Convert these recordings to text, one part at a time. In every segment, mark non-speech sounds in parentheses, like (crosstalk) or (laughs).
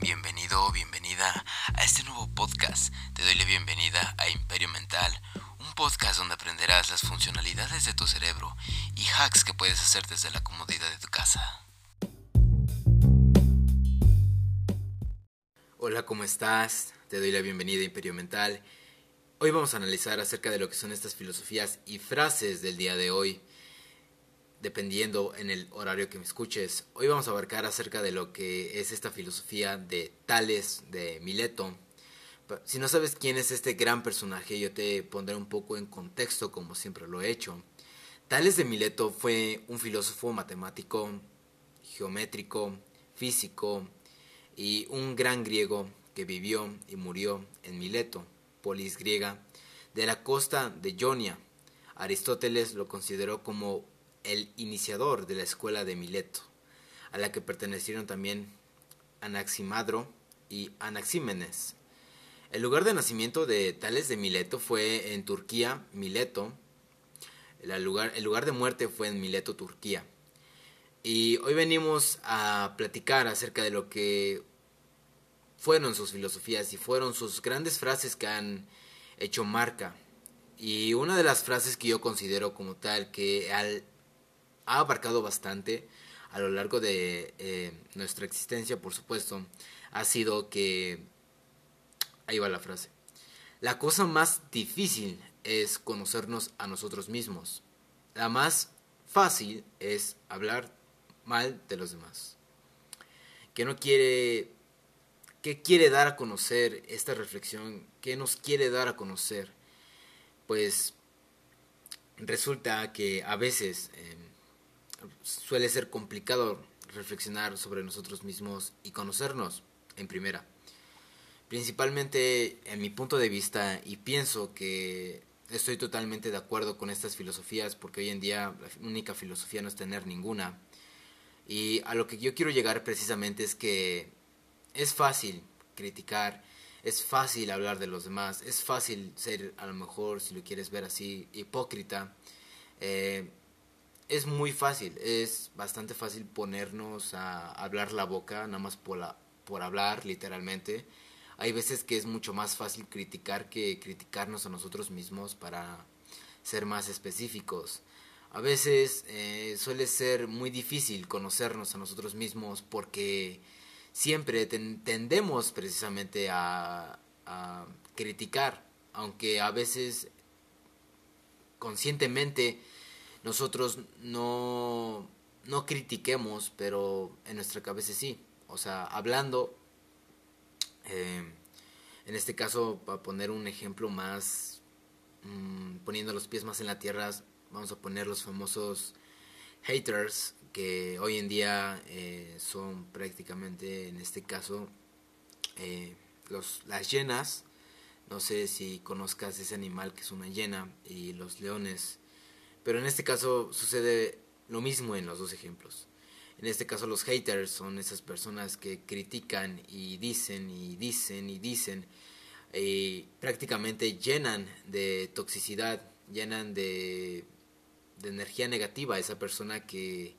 Bienvenido o bienvenida a este nuevo podcast. Te doy la bienvenida a Imperio Mental, un podcast donde aprenderás las funcionalidades de tu cerebro y hacks que puedes hacer desde la comodidad de tu casa. Hola, ¿cómo estás? Te doy la bienvenida a Imperio Mental. Hoy vamos a analizar acerca de lo que son estas filosofías y frases del día de hoy dependiendo en el horario que me escuches. Hoy vamos a abarcar acerca de lo que es esta filosofía de Tales de Mileto. Si no sabes quién es este gran personaje, yo te pondré un poco en contexto como siempre lo he hecho. Tales de Mileto fue un filósofo matemático, geométrico, físico y un gran griego que vivió y murió en Mileto, polis griega, de la costa de Ionia. Aristóteles lo consideró como el iniciador de la escuela de Mileto, a la que pertenecieron también Anaximadro y Anaxímenes. El lugar de nacimiento de Tales de Mileto fue en Turquía, Mileto. El lugar, el lugar de muerte fue en Mileto, Turquía. Y hoy venimos a platicar acerca de lo que fueron sus filosofías y fueron sus grandes frases que han hecho marca. Y una de las frases que yo considero como tal que al ha abarcado bastante a lo largo de eh, nuestra existencia, por supuesto, ha sido que... Ahí va la frase. La cosa más difícil es conocernos a nosotros mismos. La más fácil es hablar mal de los demás. Que no quiere... ¿Qué quiere dar a conocer esta reflexión? ¿Qué nos quiere dar a conocer? Pues resulta que a veces... Em, suele ser complicado reflexionar sobre nosotros mismos y conocernos en primera. Principalmente en mi punto de vista y pienso que estoy totalmente de acuerdo con estas filosofías porque hoy en día la única filosofía no es tener ninguna. Y a lo que yo quiero llegar precisamente es que es fácil criticar, es fácil hablar de los demás, es fácil ser a lo mejor, si lo quieres ver así, hipócrita. Eh, es muy fácil, es bastante fácil ponernos a hablar la boca, nada más por, la, por hablar, literalmente. Hay veces que es mucho más fácil criticar que criticarnos a nosotros mismos para ser más específicos. A veces eh, suele ser muy difícil conocernos a nosotros mismos porque siempre tendemos precisamente a, a criticar, aunque a veces conscientemente nosotros no, no critiquemos, pero en nuestra cabeza sí. O sea, hablando, eh, en este caso, para poner un ejemplo más, mm, poniendo los pies más en la tierra, vamos a poner los famosos haters, que hoy en día eh, son prácticamente, en este caso, eh, los, las llenas. No sé si conozcas ese animal que es una llena y los leones pero en este caso sucede lo mismo en los dos ejemplos. En este caso los haters son esas personas que critican y dicen y dicen y dicen y prácticamente llenan de toxicidad, llenan de, de energía negativa a esa persona que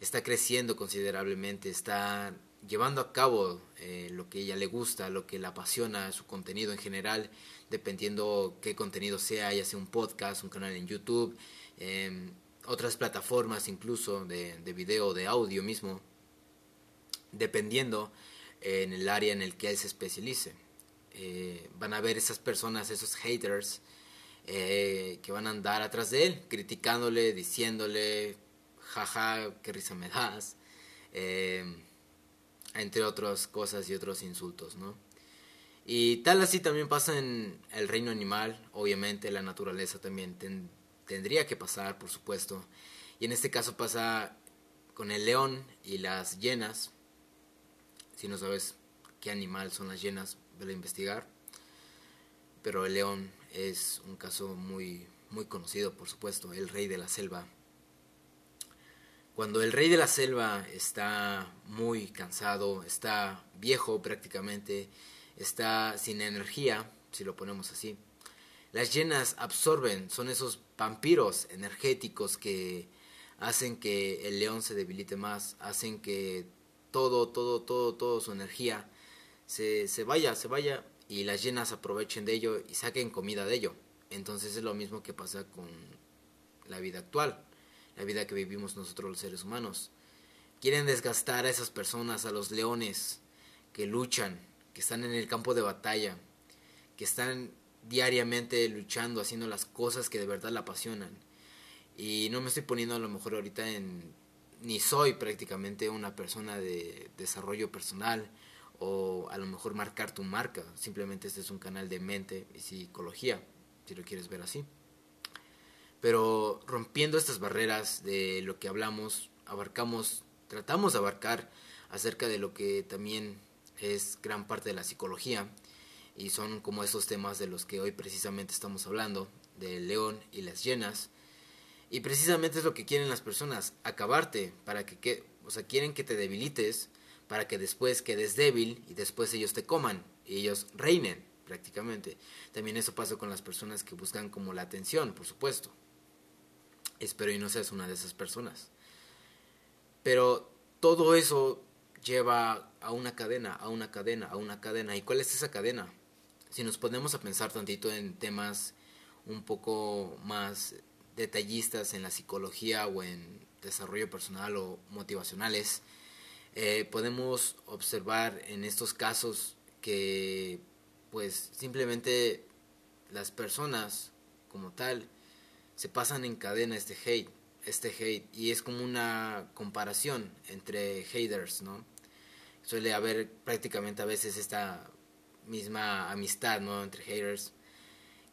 está creciendo considerablemente, está llevando a cabo eh, lo que ella le gusta, lo que le apasiona, su contenido en general, dependiendo qué contenido sea, ya sea un podcast, un canal en YouTube, eh, otras plataformas incluso de, de video, de audio mismo, dependiendo en el área en el que él se especialice. Eh, van a ver esas personas, esos haters, eh, que van a andar atrás de él, criticándole, diciéndole, jaja, qué risa me das, eh, entre otras cosas y otros insultos, ¿no? Y tal así también pasa en el reino animal, obviamente la naturaleza también tendría que pasar, por supuesto. Y en este caso pasa con el león y las hienas. Si no sabes qué animal son las hienas, vele a investigar. Pero el león es un caso muy, muy conocido, por supuesto, el rey de la selva. Cuando el rey de la selva está muy cansado, está viejo prácticamente, está sin energía, si lo ponemos así, las hienas absorben, son esos vampiros energéticos que hacen que el león se debilite más, hacen que todo, todo, todo, todo su energía se, se vaya, se vaya y las llenas aprovechen de ello y saquen comida de ello. Entonces es lo mismo que pasa con la vida actual, la vida que vivimos nosotros los seres humanos. Quieren desgastar a esas personas, a los leones que luchan, que están en el campo de batalla, que están diariamente luchando, haciendo las cosas que de verdad la apasionan. Y no me estoy poniendo a lo mejor ahorita en... ni soy prácticamente una persona de desarrollo personal o a lo mejor marcar tu marca. Simplemente este es un canal de mente y psicología, si lo quieres ver así. Pero rompiendo estas barreras de lo que hablamos, abarcamos, tratamos de abarcar acerca de lo que también es gran parte de la psicología y son como esos temas de los que hoy precisamente estamos hablando, del león y las llenas. Y precisamente es lo que quieren las personas, acabarte, para que, que o sea, quieren que te debilites para que después quedes débil y después ellos te coman y ellos reinen prácticamente. También eso pasa con las personas que buscan como la atención, por supuesto. Espero y no seas una de esas personas. Pero todo eso lleva a una cadena, a una cadena, a una cadena. ¿Y cuál es esa cadena? Si nos ponemos a pensar tantito en temas un poco más detallistas en la psicología o en desarrollo personal o motivacionales, eh, podemos observar en estos casos que pues simplemente las personas como tal se pasan en cadena este hate, este hate, y es como una comparación entre haters, ¿no? Suele haber prácticamente a veces esta misma amistad, ¿no? Entre haters,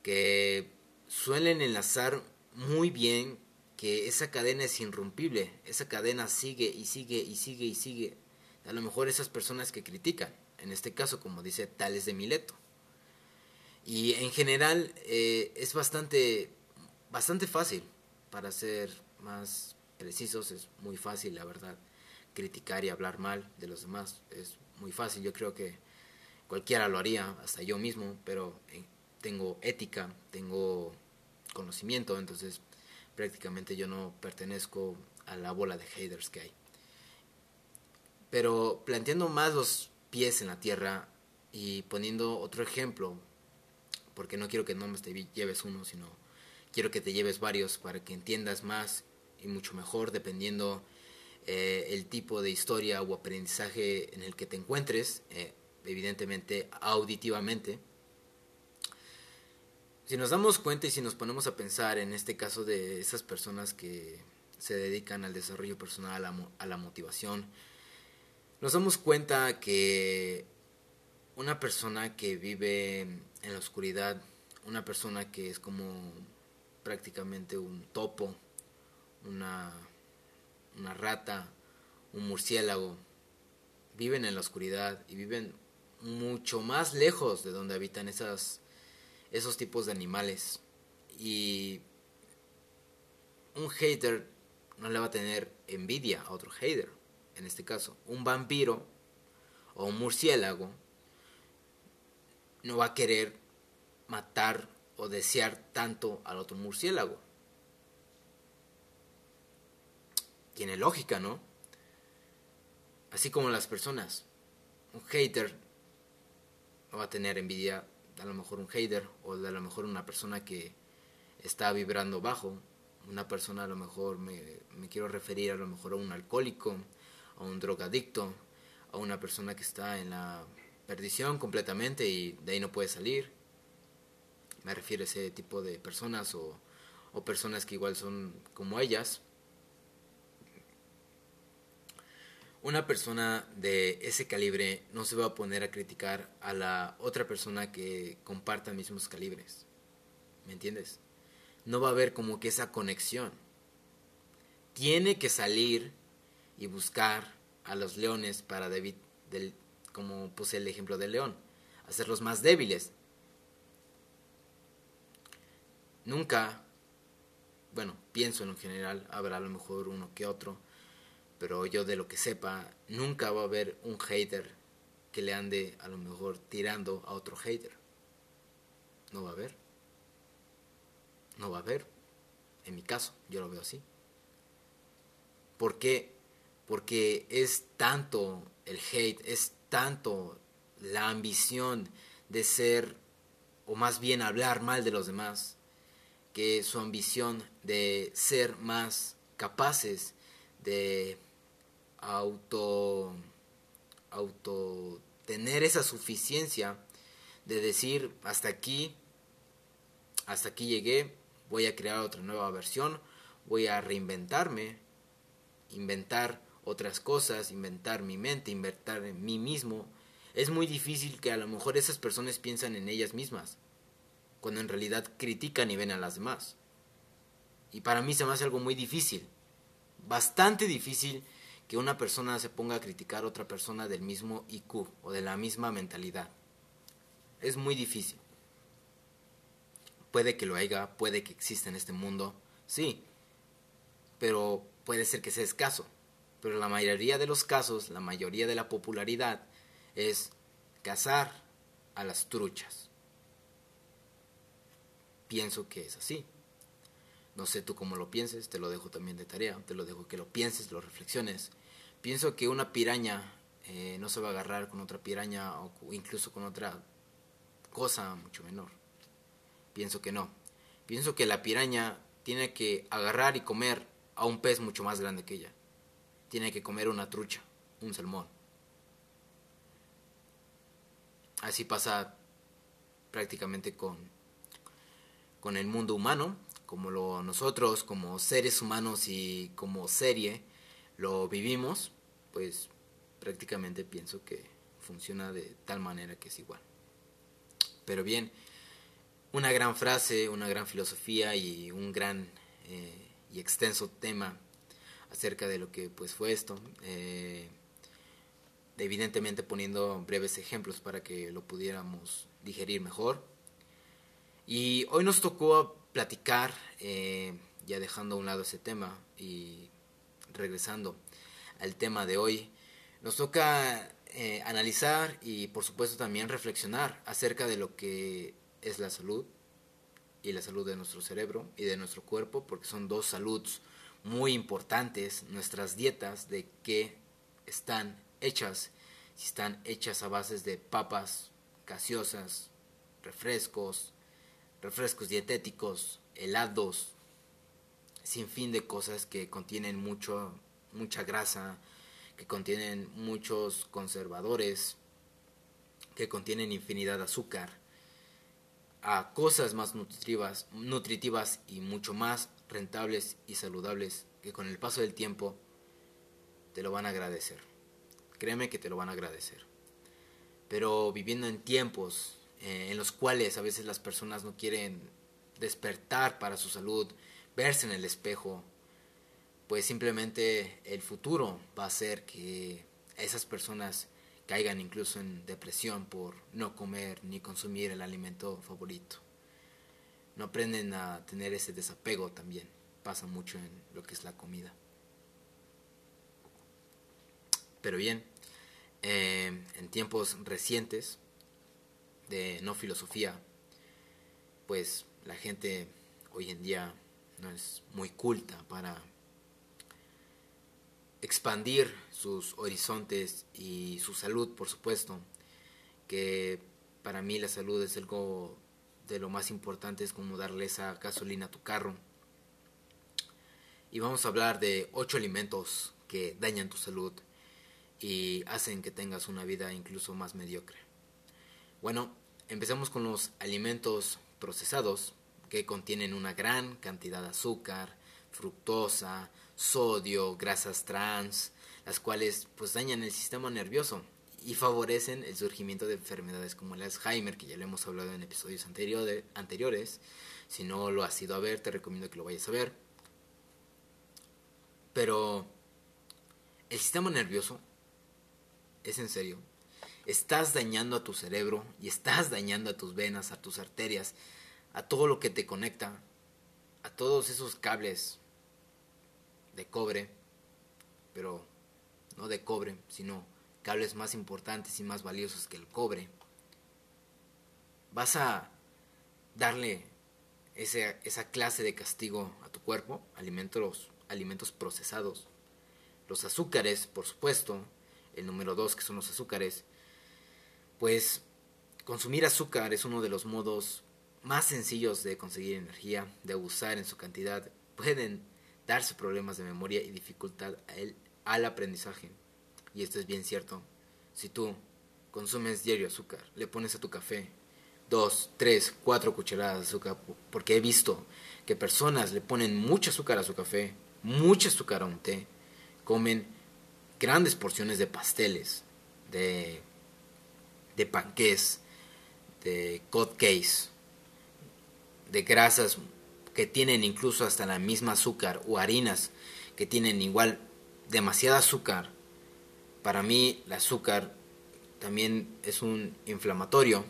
que suelen enlazar muy bien que esa cadena es irrompible, esa cadena sigue y sigue y sigue y sigue. A lo mejor esas personas que critican, en este caso, como dice Tales de Mileto. Y en general eh, es bastante bastante fácil, para ser más precisos, es muy fácil, la verdad, criticar y hablar mal de los demás, es muy fácil, yo creo que cualquiera lo haría, hasta yo mismo, pero eh, tengo ética, tengo conocimiento, entonces prácticamente yo no pertenezco a la bola de haters que hay. Pero planteando más los pies en la tierra y poniendo otro ejemplo, porque no quiero que no me lleves uno, sino quiero que te lleves varios para que entiendas más y mucho mejor dependiendo eh, el tipo de historia o aprendizaje en el que te encuentres, eh, evidentemente auditivamente. Si nos damos cuenta y si nos ponemos a pensar en este caso de esas personas que se dedican al desarrollo personal, a la motivación, nos damos cuenta que una persona que vive en la oscuridad, una persona que es como prácticamente un topo, una, una rata, un murciélago. Viven en la oscuridad y viven mucho más lejos de donde habitan esas, esos tipos de animales. Y un hater no le va a tener envidia a otro hater. En este caso, un vampiro o un murciélago no va a querer matar o desear tanto al otro murciélago. Tiene lógica, ¿no? Así como las personas. Un hater no va a tener envidia a lo mejor un hater o de a lo mejor una persona que está vibrando bajo. Una persona a lo mejor me, me quiero referir a lo mejor a un alcohólico, a un drogadicto, a una persona que está en la perdición completamente y de ahí no puede salir me refiero a ese tipo de personas o, o personas que igual son como ellas. Una persona de ese calibre no se va a poner a criticar a la otra persona que comparta mismos calibres. ¿Me entiendes? No va a haber como que esa conexión. Tiene que salir y buscar a los leones para David, del, como puse el ejemplo del león, hacerlos más débiles, Nunca, bueno, pienso en general, habrá a lo mejor uno que otro, pero yo de lo que sepa, nunca va a haber un hater que le ande a lo mejor tirando a otro hater. No va a haber. No va a haber. En mi caso, yo lo veo así. ¿Por qué? Porque es tanto el hate, es tanto la ambición de ser, o más bien hablar mal de los demás, que su ambición de ser más capaces de auto, auto tener esa suficiencia de decir hasta aquí, hasta aquí llegué, voy a crear otra nueva versión, voy a reinventarme, inventar otras cosas, inventar mi mente, inventar en mí mismo. Es muy difícil que a lo mejor esas personas piensan en ellas mismas, cuando en realidad critican y ven a las demás. Y para mí se me hace algo muy difícil, bastante difícil que una persona se ponga a criticar a otra persona del mismo IQ o de la misma mentalidad. Es muy difícil. Puede que lo haya, puede que exista en este mundo, sí, pero puede ser que sea escaso. Pero la mayoría de los casos, la mayoría de la popularidad es cazar a las truchas. Pienso que es así. No sé tú cómo lo pienses, te lo dejo también de tarea, te lo dejo que lo pienses, lo reflexiones. Pienso que una piraña eh, no se va a agarrar con otra piraña o incluso con otra cosa mucho menor. Pienso que no. Pienso que la piraña tiene que agarrar y comer a un pez mucho más grande que ella. Tiene que comer una trucha, un salmón. Así pasa prácticamente con, con el mundo humano, como lo nosotros como seres humanos y como serie lo vivimos, pues prácticamente pienso que funciona de tal manera que es igual. Pero bien, una gran frase, una gran filosofía y un gran eh, y extenso tema acerca de lo que pues fue esto. Eh, evidentemente poniendo breves ejemplos para que lo pudiéramos digerir mejor. Y hoy nos tocó platicar, eh, ya dejando a un lado ese tema y regresando al tema de hoy, nos toca eh, analizar y por supuesto también reflexionar acerca de lo que es la salud y la salud de nuestro cerebro y de nuestro cuerpo, porque son dos saluds muy importantes, nuestras dietas de qué están hechas, si están hechas a bases de papas, gaseosas, refrescos, refrescos dietéticos, helados, sin fin de cosas que contienen mucho, mucha grasa, que contienen muchos conservadores, que contienen infinidad de azúcar, a cosas más nutritivas, nutritivas y mucho más rentables y saludables que con el paso del tiempo te lo van a agradecer. Créeme que te lo van a agradecer. Pero viviendo en tiempos eh, en los cuales a veces las personas no quieren despertar para su salud, verse en el espejo, pues simplemente el futuro va a hacer que esas personas caigan incluso en depresión por no comer ni consumir el alimento favorito. No aprenden a tener ese desapego también. Pasa mucho en lo que es la comida. Pero bien, eh, en tiempos recientes de no filosofía, pues la gente hoy en día no es muy culta para expandir sus horizontes y su salud, por supuesto, que para mí la salud es algo de lo más importante, es como darle esa gasolina a tu carro. Y vamos a hablar de ocho alimentos que dañan tu salud y hacen que tengas una vida incluso más mediocre. Bueno, empezamos con los alimentos procesados que contienen una gran cantidad de azúcar, fructosa, sodio, grasas trans, las cuales pues dañan el sistema nervioso y favorecen el surgimiento de enfermedades como el Alzheimer, que ya lo hemos hablado en episodios anteriores. Si no lo has ido a ver, te recomiendo que lo vayas a ver. Pero el sistema nervioso es en serio. Estás dañando a tu cerebro y estás dañando a tus venas, a tus arterias, a todo lo que te conecta, a todos esos cables de cobre, pero no de cobre, sino cables más importantes y más valiosos que el cobre, vas a darle ese, esa clase de castigo a tu cuerpo, alimentos, alimentos procesados, los azúcares, por supuesto, el número dos que son los azúcares, pues consumir azúcar es uno de los modos más sencillos de conseguir energía, de abusar en su cantidad. Pueden darse problemas de memoria y dificultad al aprendizaje. Y esto es bien cierto. Si tú consumes diario azúcar, le pones a tu café dos, tres, cuatro cucharadas de azúcar, porque he visto que personas le ponen mucho azúcar a su café, mucho azúcar a un té, comen grandes porciones de pasteles, de, de panqués, de cupcakes, de grasas que tienen incluso hasta la misma azúcar o harinas que tienen igual demasiada azúcar. Para mí el azúcar también es un inflamatorio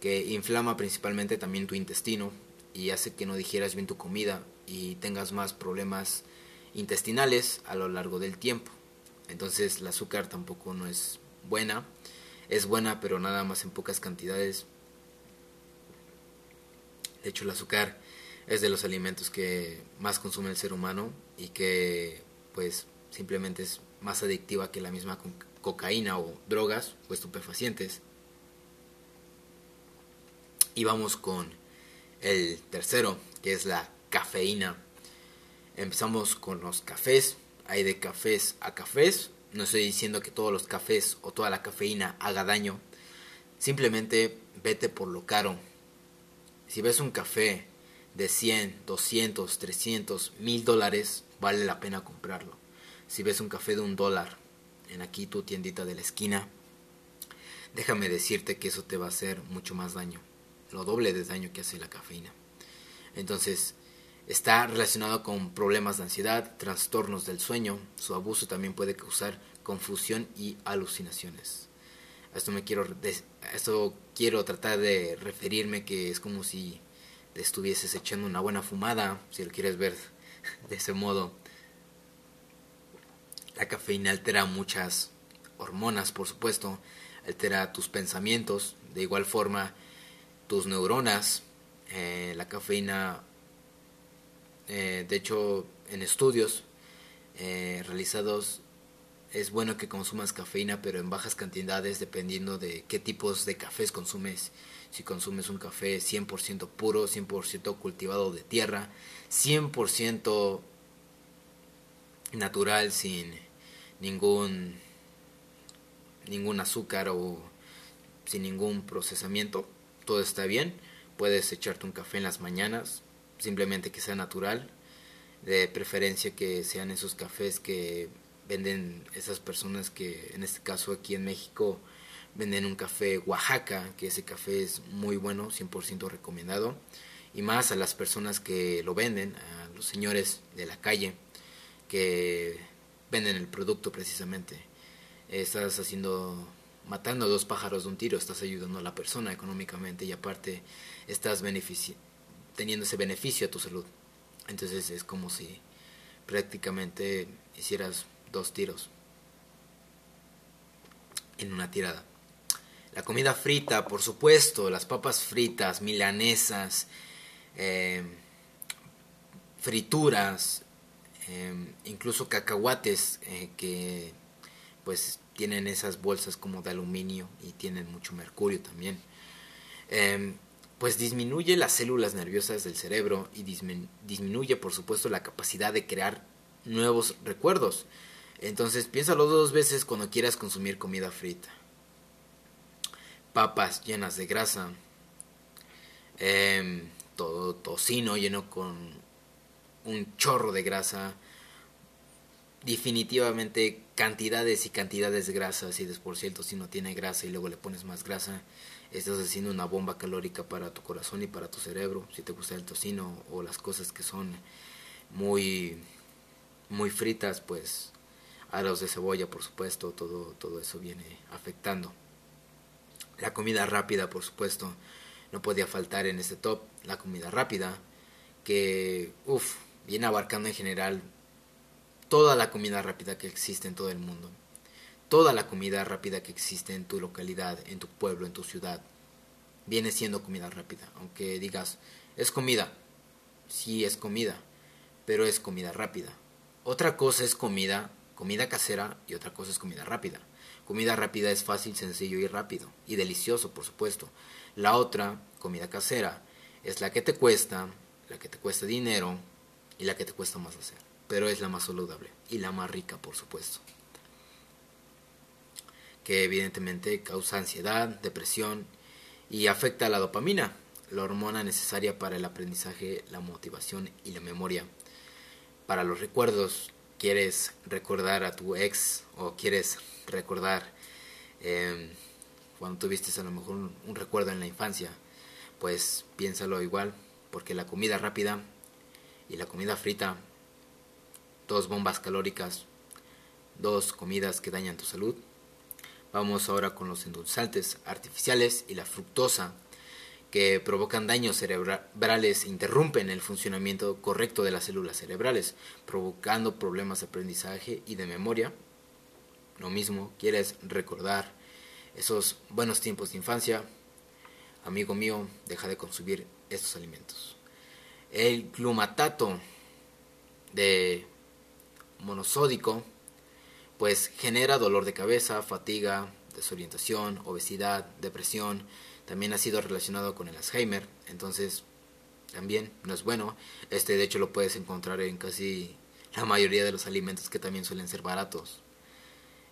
que inflama principalmente también tu intestino y hace que no digieras bien tu comida y tengas más problemas intestinales a lo largo del tiempo. Entonces el azúcar tampoco no es buena, es buena pero nada más en pocas cantidades. De hecho el azúcar es de los alimentos que más consume el ser humano y que pues simplemente es más adictiva que la misma cocaína o drogas o estupefacientes. Y vamos con el tercero, que es la cafeína. Empezamos con los cafés. Hay de cafés a cafés. No estoy diciendo que todos los cafés o toda la cafeína haga daño. Simplemente vete por lo caro. Si ves un café de 100, 200, 300, 1000 dólares, vale la pena comprarlo. Si ves un café de un dólar en aquí tu tiendita de la esquina, déjame decirte que eso te va a hacer mucho más daño, lo doble de daño que hace la cafeína. Entonces, está relacionado con problemas de ansiedad, trastornos del sueño, su abuso también puede causar confusión y alucinaciones. A esto me quiero esto quiero tratar de referirme que es como si te estuvieses echando una buena fumada, si lo quieres ver (laughs) de ese modo. La cafeína altera muchas hormonas, por supuesto, altera tus pensamientos, de igual forma tus neuronas. Eh, la cafeína, eh, de hecho, en estudios eh, realizados es bueno que consumas cafeína, pero en bajas cantidades dependiendo de qué tipos de cafés consumes. Si consumes un café 100% puro, 100% cultivado de tierra, 100% natural, sin ningún ningún azúcar o sin ningún procesamiento, todo está bien. Puedes echarte un café en las mañanas, simplemente que sea natural, de preferencia que sean esos cafés que venden esas personas que en este caso aquí en México venden un café Oaxaca, que ese café es muy bueno, 100% recomendado, y más a las personas que lo venden, a los señores de la calle que venden el producto precisamente. Estás haciendo, matando a dos pájaros de un tiro, estás ayudando a la persona económicamente y aparte estás teniendo ese beneficio a tu salud. Entonces es como si prácticamente hicieras dos tiros en una tirada. La comida frita, por supuesto, las papas fritas, milanesas, eh, frituras, Em, incluso cacahuates eh, que pues tienen esas bolsas como de aluminio y tienen mucho mercurio también. Pues disminuye las células nerviosas del cerebro y disminuye por supuesto la capacidad de crear nuevos recuerdos. Entonces piénsalo dos veces cuando quieras consumir comida frita. Papas llenas de grasa. Em, todo tocino lleno con un chorro de grasa, definitivamente cantidades y cantidades de grasas y por cierto si no tiene grasa y luego le pones más grasa estás haciendo una bomba calórica para tu corazón y para tu cerebro si te gusta el tocino o las cosas que son muy muy fritas pues aros de cebolla por supuesto todo todo eso viene afectando. La comida rápida por supuesto no podía faltar en este top la comida rápida que uff viene abarcando en general toda la comida rápida que existe en todo el mundo. Toda la comida rápida que existe en tu localidad, en tu pueblo, en tu ciudad, viene siendo comida rápida. Aunque digas, es comida. Sí, es comida, pero es comida rápida. Otra cosa es comida, comida casera y otra cosa es comida rápida. Comida rápida es fácil, sencillo y rápido. Y delicioso, por supuesto. La otra, comida casera, es la que te cuesta, la que te cuesta dinero y la que te cuesta más hacer. Pero es la más saludable y la más rica, por supuesto. Que evidentemente causa ansiedad, depresión y afecta a la dopamina, la hormona necesaria para el aprendizaje, la motivación y la memoria. Para los recuerdos, quieres recordar a tu ex o quieres recordar eh, cuando tuviste a lo mejor un, recuerdo en la infancia, pues piénsalo igual, porque la comida rápida y la comida frita, dos bombas calóricas, dos comidas que dañan tu salud. Vamos ahora con los endulzantes artificiales y la fructosa que provocan daños cerebrales e interrumpen el funcionamiento correcto de las células cerebrales, provocando problemas de aprendizaje y de memoria. Lo mismo, quieres recordar esos buenos tiempos de infancia, amigo mío, deja de consumir estos alimentos. El glumatato de monosódico pues genera dolor de cabeza, fatiga, desorientación, obesidad, depresión, también ha sido relacionado con el Alzheimer, entonces también no es bueno. Este de hecho lo puedes encontrar en casi la mayoría de los alimentos que también suelen ser baratos.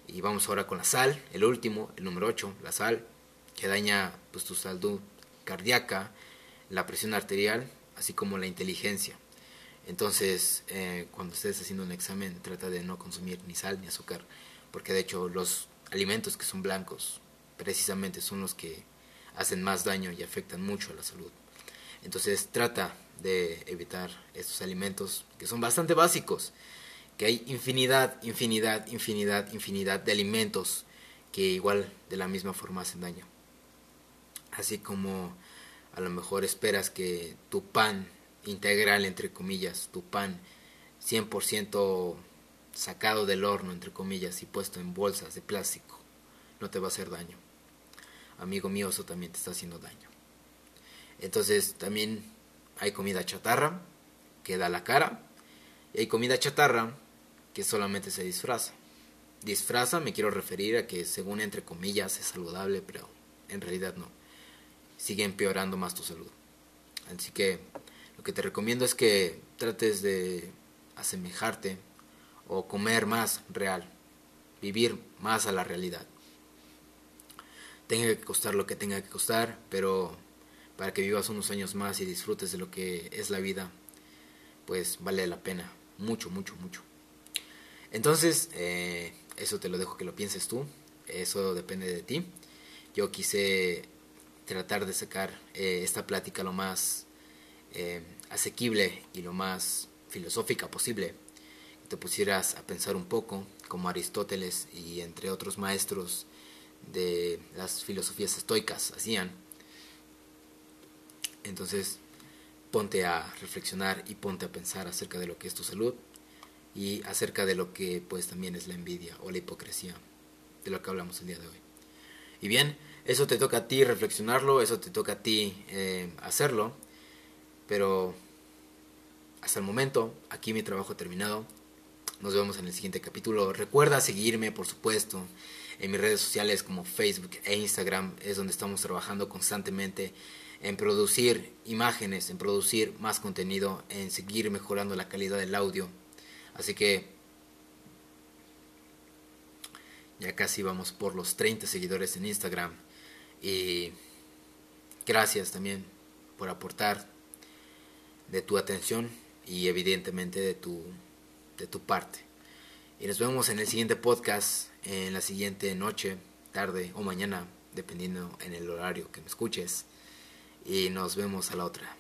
Y vamos ahora con la sal, el último, el número 8, la sal, que daña pues, tu salud cardíaca, la presión arterial, así como la inteligencia. Entonces, eh, cuando estés haciendo un examen, trata de no consumir ni sal ni azúcar, porque de hecho los alimentos que son blancos precisamente son los que hacen más daño y afectan mucho a la salud. Entonces trata de evitar estos alimentos que son bastante básicos, que hay infinidad, infinidad, infinidad, infinidad de alimentos que igual de la misma forma hacen daño. Así como a lo mejor esperas que tu pan integral, entre comillas, tu pan 100% sacado del horno, entre comillas, y puesto en bolsas de plástico, no te va a hacer daño amigo mío, eso también te está haciendo daño. Entonces también hay comida chatarra que da la cara y hay comida chatarra que solamente se disfraza. Disfraza me quiero referir a que según entre comillas es saludable, pero en realidad no. Sigue empeorando más tu salud. Así que que te recomiendo es que trates de asemejarte o comer más real, vivir más a la realidad tenga que costar lo que tenga que costar, pero para que vivas unos años más y disfrutes de lo que es la vida, pues vale la pena, mucho, mucho, mucho. Entonces, eh, eso te lo dejo que lo pienses tú, eso depende de ti. Yo quise tratar de sacar eh, esta plática lo más eh, asequible y lo más filosófica posible, te pusieras a pensar un poco, como Aristóteles y entre otros maestros de las filosofías estoicas hacían. Entonces, ponte a reflexionar y ponte a pensar acerca de lo que es tu salud y acerca de lo que pues también es la envidia o la hipocresía, de lo que hablamos el día de hoy. Y bien, eso te toca a ti reflexionarlo, eso te toca a ti eh, hacerlo, pero hasta el momento, aquí mi trabajo terminado. Nos vemos en el siguiente capítulo. Recuerda seguirme, por supuesto en mis redes sociales como Facebook e Instagram es donde estamos trabajando constantemente en producir imágenes, en producir más contenido, en seguir mejorando la calidad del audio. Así que ya casi vamos por los 30 seguidores en Instagram y gracias también por aportar de tu atención y evidentemente de tu, de tu parte. Y nos vemos en el siguiente podcast en la siguiente noche, tarde o mañana, dependiendo en el horario que me escuches. Y nos vemos a la otra.